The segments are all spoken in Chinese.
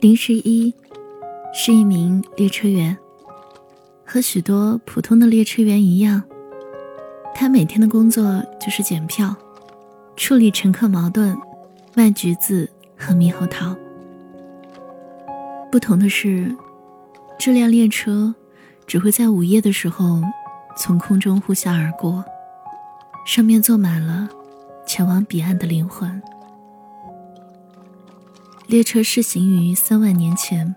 林十一是一名列车员，和许多普通的列车员一样，他每天的工作就是检票、处理乘客矛盾、卖橘子和猕猴桃。不同的是，这辆列车只会在午夜的时候从空中呼啸而过，上面坐满了前往彼岸的灵魂。列车试行于三万年前，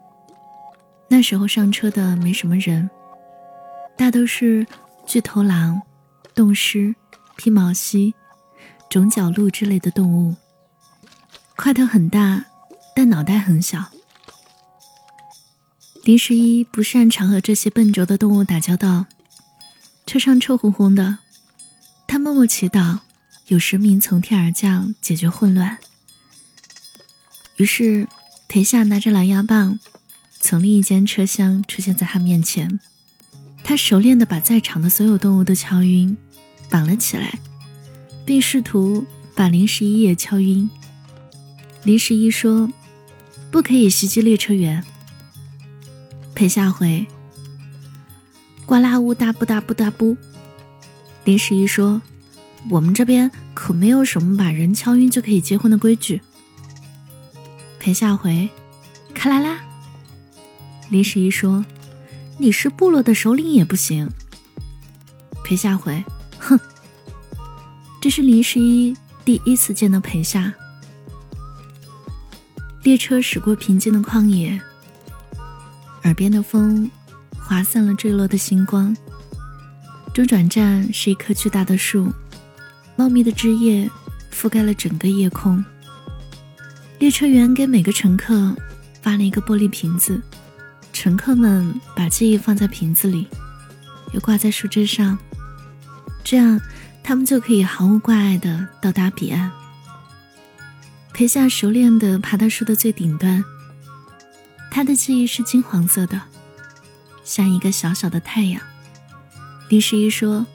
那时候上车的没什么人，大都是巨头狼、洞狮、披毛犀、种角鹿之类的动物。块头很大，但脑袋很小。林十一不擅长和这些笨拙的动物打交道，车上臭烘烘的，默默祈祷有神明从天而降，解决混乱。于是，裴夏拿着狼牙棒，从另一间车厢出现在他面前。他熟练地把在场的所有动物都敲晕，绑了起来，并试图把林十一也敲晕。林十一说：“不可以袭击列车员。”裴夏回：“呱啦呜哒不哒不哒不。”林十一说：“我们这边可没有什么把人敲晕就可以结婚的规矩。”裴夏回，卡啦啦。林十一说：“你是部落的首领也不行。”裴夏回：“哼。”这是林十一第一次见到裴夏。列车驶过平静的旷野，耳边的风划散了坠落的星光。中转站是一棵巨大的树，茂密的枝叶覆盖了整个夜空。列车员给每个乘客发了一个玻璃瓶子，乘客们把记忆放在瓶子里，又挂在树枝上，这样他们就可以毫无挂碍地到达彼岸。裴夏熟练地爬到树的最顶端，他的记忆是金黄色的，像一个小小的太阳。林十一说：“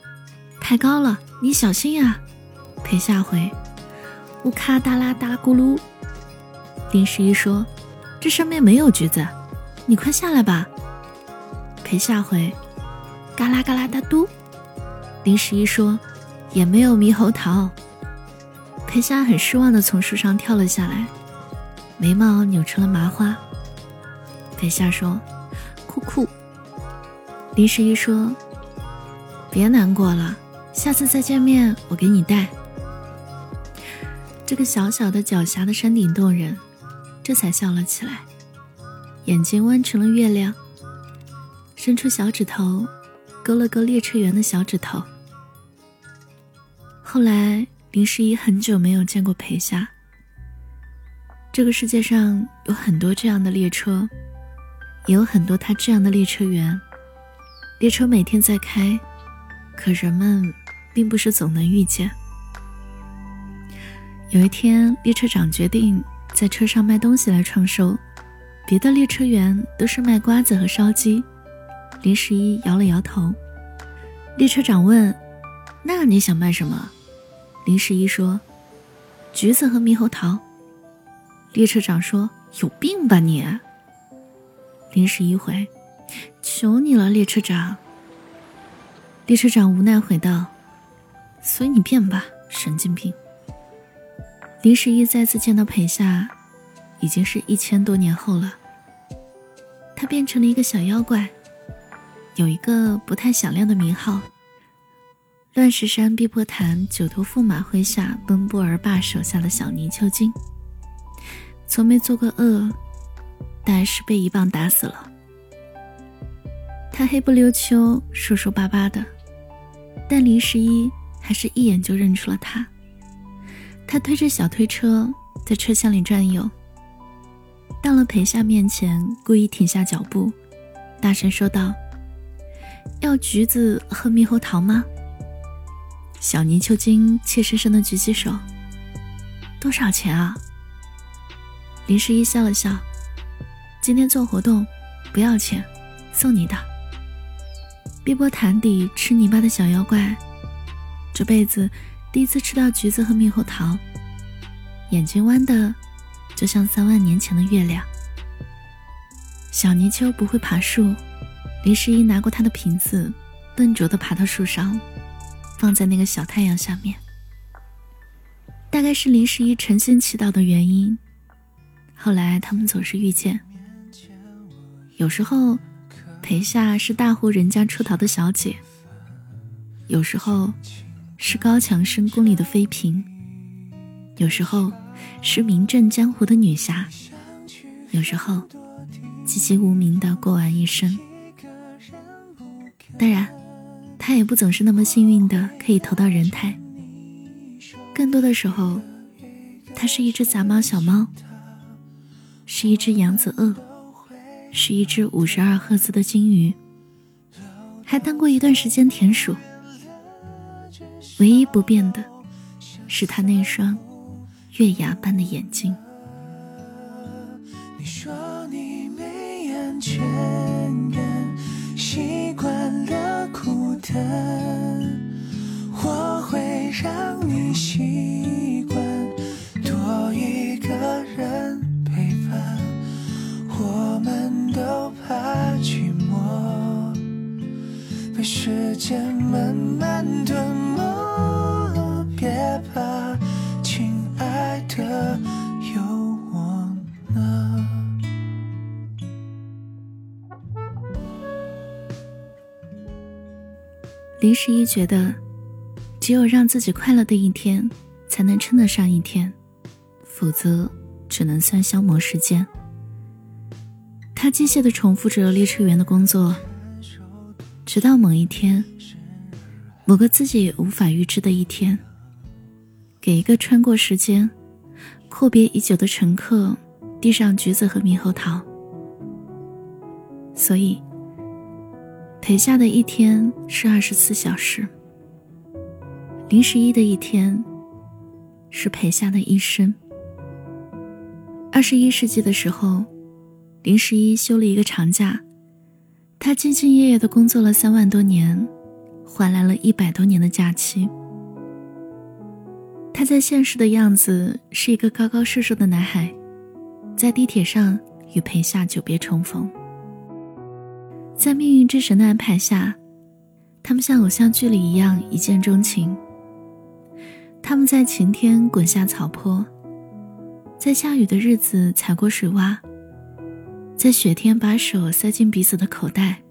太高了，你小心呀。”裴夏回：“乌咔哒啦哒咕噜。”林十一说：“这上面没有橘子，你快下来吧。”裴夏回：“嘎啦嘎啦哒嘟。”林十一说：“也没有猕猴桃。”裴夏很失望的从树上跳了下来，眉毛扭成了麻花。裴夏说：“酷酷。”林十一说：“别难过了，下次再见面我给你带。”这个小小的狡黠的山顶洞人。这才笑了起来，眼睛弯成了月亮，伸出小指头，勾了勾列车员的小指头。后来，林十一很久没有见过裴夏。这个世界上有很多这样的列车，也有很多他这样的列车员。列车每天在开，可人们并不是总能遇见。有一天，列车长决定。在车上卖东西来创收，别的列车员都是卖瓜子和烧鸡。林十一摇了摇头。列车长问：“那你想卖什么？”林十一说：“橘子和猕猴桃。”列车长说：“有病吧你！”林十一回：“求你了，列车长。”列车长无奈回道：“随你便吧，神经病。”林十一再次见到裴夏，已经是一千多年后了。他变成了一个小妖怪，有一个不太响亮的名号——乱石山碧波潭九头驸马麾下奔波而霸手下的小泥鳅精。从没做过恶，但是被一棒打死了。他黑不溜秋、瘦瘦巴巴的，但林十一还是一眼就认出了他。他推着小推车在车厢里转悠，到了裴夏面前，故意停下脚步，大声说道：“要橘子和猕猴桃吗？”小泥鳅精怯生生的举起手：“多少钱啊？”林十一笑了笑：“今天做活动，不要钱，送你的。”碧波潭底吃泥巴的小妖怪，这辈子。第一次吃到橘子和猕猴桃，眼睛弯的就像三万年前的月亮。小泥鳅不会爬树，林十一拿过他的瓶子，笨拙地爬到树上，放在那个小太阳下面。大概是林十一诚心祈祷的原因，后来他们总是遇见。有时候，裴夏是大户人家出逃的小姐；有时候，是高强深宫里的妃嫔；有时候，是名震江湖的女侠；有时候。籍籍无名的过完一生，当然，他也不总是那么幸运的可以投到人胎。更多的时候，她是一只杂毛小猫，是一只扬子鳄，是一只五十二赫兹的金鱼，还当过一段时间田鼠。唯一不变的，是他那双月牙般的眼睛。你说你没安全感习惯了孤单，我会让你习惯多一个人陪伴。我们都怕寂寞，被时间慢慢吞林十一觉得，只有让自己快乐的一天，才能称得上一天，否则只能算消磨时间。他机械的重复着列车员的工作，直到某一天，某个自己也无法预知的一天，给一个穿过时间、阔别已久的乘客递上橘子和猕猴桃。所以。陪夏的一天是二十四小时，林十一的一天是陪夏的一生。二十一世纪的时候，林十一休了一个长假，他兢兢业业的工作了三万多年，换来了一百多年的假期。他在现实的样子是一个高高瘦瘦的男孩，在地铁上与陪夏久别重逢。在命运之神的安排下，他们像偶像剧里一样一见钟情。他们在晴天滚下草坡，在下雨的日子踩过水洼，在雪天把手塞进彼此的口袋。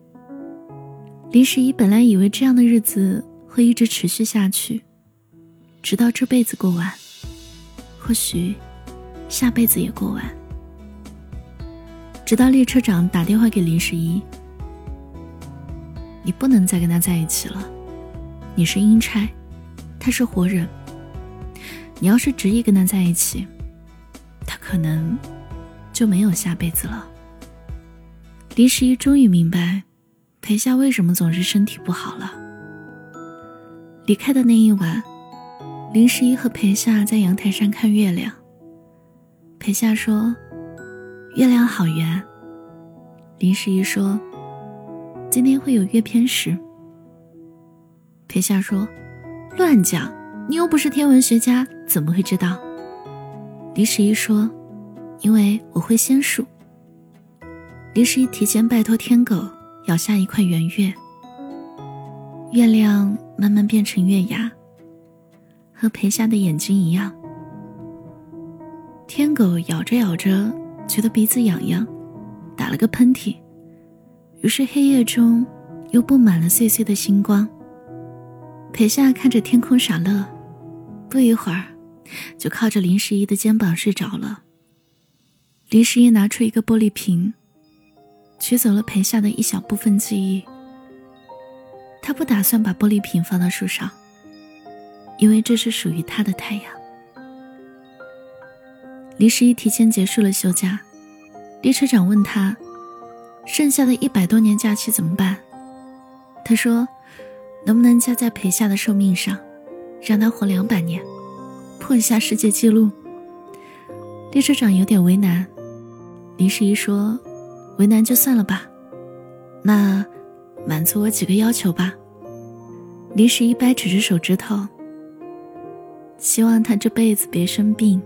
林十一本来以为这样的日子会一直持续下去，直到这辈子过完，或许下辈子也过完。直到列车长打电话给林十一。你不能再跟他在一起了，你是阴差，他是活人。你要是执意跟他在一起，他可能就没有下辈子了。林十一终于明白，裴夏为什么总是身体不好了。离开的那一晚，林十一和裴夏在阳台上看月亮。裴夏说：“月亮好圆。”林十一说。今天会有月偏食。裴夏说：“乱讲，你又不是天文学家，怎么会知道？”李十一说：“因为我会仙术。”李十一提前拜托天狗咬下一块圆月，月亮慢慢变成月牙，和裴夏的眼睛一样。天狗咬着咬着，觉得鼻子痒痒，打了个喷嚏。于是黑夜中，又布满了碎碎的星光。裴夏看着天空傻乐，不一会儿，就靠着林十一的肩膀睡着了。林十一拿出一个玻璃瓶，取走了裴夏的一小部分记忆。他不打算把玻璃瓶放到树上，因为这是属于他的太阳。林十一提前结束了休假，列车长问他。剩下的一百多年假期怎么办？他说：“能不能加在陪夏的寿命上，让他活两百年，破一下世界纪录？”列车长有点为难。林十一说：“为难就算了吧，那满足我几个要求吧。”林十一掰扯着手指头：“希望他这辈子别生病，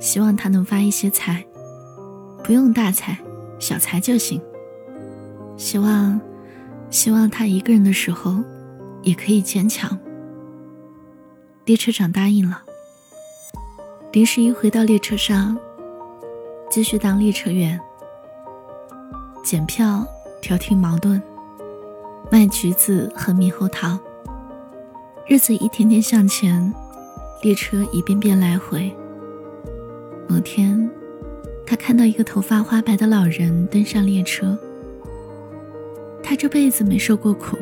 希望他能发一些财，不用大财，小财就行。希望，希望他一个人的时候也可以坚强。列车长答应了。林十一回到列车上，继续当列车员，检票、调停矛盾、卖橘子和猕猴桃。日子一天天向前，列车一遍遍来回。某天，他看到一个头发花白的老人登上列车。他这辈子没受过苦，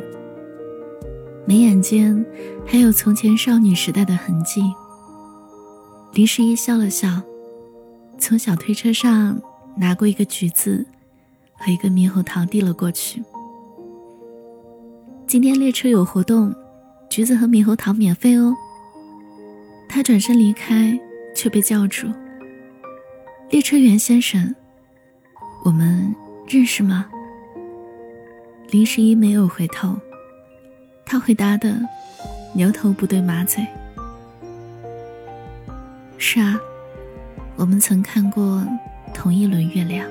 眉眼间还有从前少女时代的痕迹。林十一笑了笑，从小推车上拿过一个橘子和一个猕猴桃递了过去。今天列车有活动。橘子和猕猴桃免费哦。他转身离开，却被叫住。列车员先生，我们认识吗？林十一没有回头，他回答的牛头不对马嘴。是啊，我们曾看过同一轮月亮。